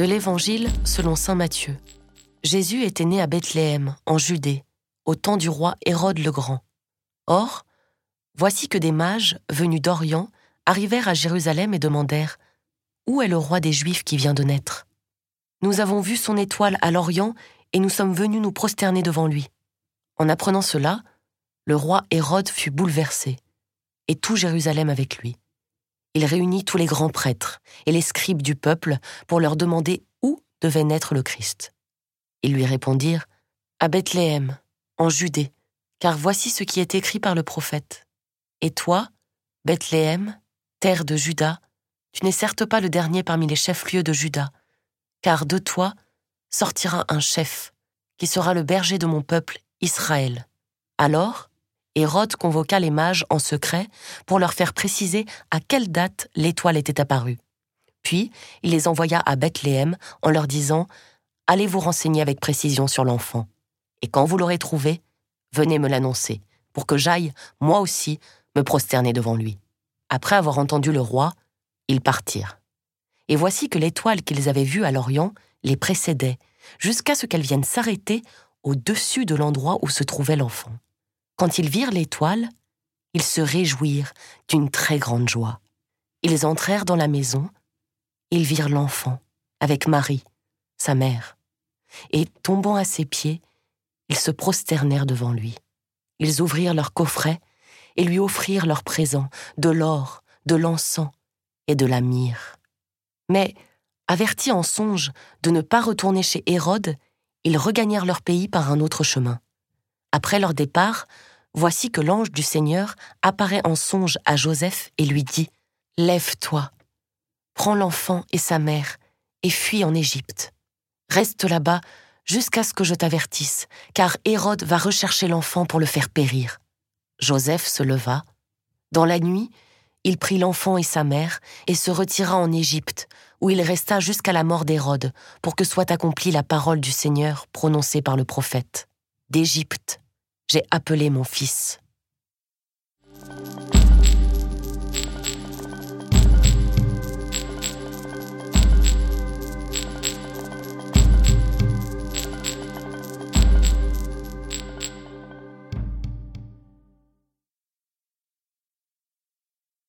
De l'Évangile selon Saint Matthieu. Jésus était né à Bethléem, en Judée, au temps du roi Hérode le Grand. Or, voici que des mages, venus d'Orient, arrivèrent à Jérusalem et demandèrent Où est le roi des Juifs qui vient de naître? Nous avons vu son étoile à l'Orient et nous sommes venus nous prosterner devant lui. En apprenant cela, le roi Hérode fut bouleversé, et tout Jérusalem avec lui. Il réunit tous les grands prêtres et les scribes du peuple pour leur demander où devait naître le Christ. Ils lui répondirent À Bethléem, en Judée, car voici ce qui est écrit par le prophète. Et toi, Bethléem, terre de Juda, tu n'es certes pas le dernier parmi les chefs-lieux de Juda, car de toi sortira un chef, qui sera le berger de mon peuple Israël. Alors, Hérode convoqua les mages en secret pour leur faire préciser à quelle date l'étoile était apparue. Puis, il les envoya à Bethléem en leur disant Allez vous renseigner avec précision sur l'enfant, et quand vous l'aurez trouvé, venez me l'annoncer, pour que j'aille, moi aussi, me prosterner devant lui. Après avoir entendu le roi, ils partirent. Et voici que l'étoile qu'ils avaient vue à l'Orient les précédait, jusqu'à ce qu'elle vienne s'arrêter au-dessus de l'endroit où se trouvait l'enfant. Quand ils virent l'étoile, ils se réjouirent d'une très grande joie. Ils entrèrent dans la maison, ils virent l'enfant, avec Marie, sa mère, et tombant à ses pieds, ils se prosternèrent devant lui. Ils ouvrirent leur coffret et lui offrirent leurs présents, de l'or, de l'encens et de la myrrhe. Mais, avertis en songe de ne pas retourner chez Hérode, ils regagnèrent leur pays par un autre chemin. Après leur départ, voici que l'ange du Seigneur apparaît en songe à Joseph et lui dit Lève-toi, prends l'enfant et sa mère et fuis en Égypte. Reste là-bas jusqu'à ce que je t'avertisse, car Hérode va rechercher l'enfant pour le faire périr. Joseph se leva. Dans la nuit, il prit l'enfant et sa mère et se retira en Égypte, où il resta jusqu'à la mort d'Hérode, pour que soit accomplie la parole du Seigneur prononcée par le prophète. D'Égypte, j'ai appelé mon fils.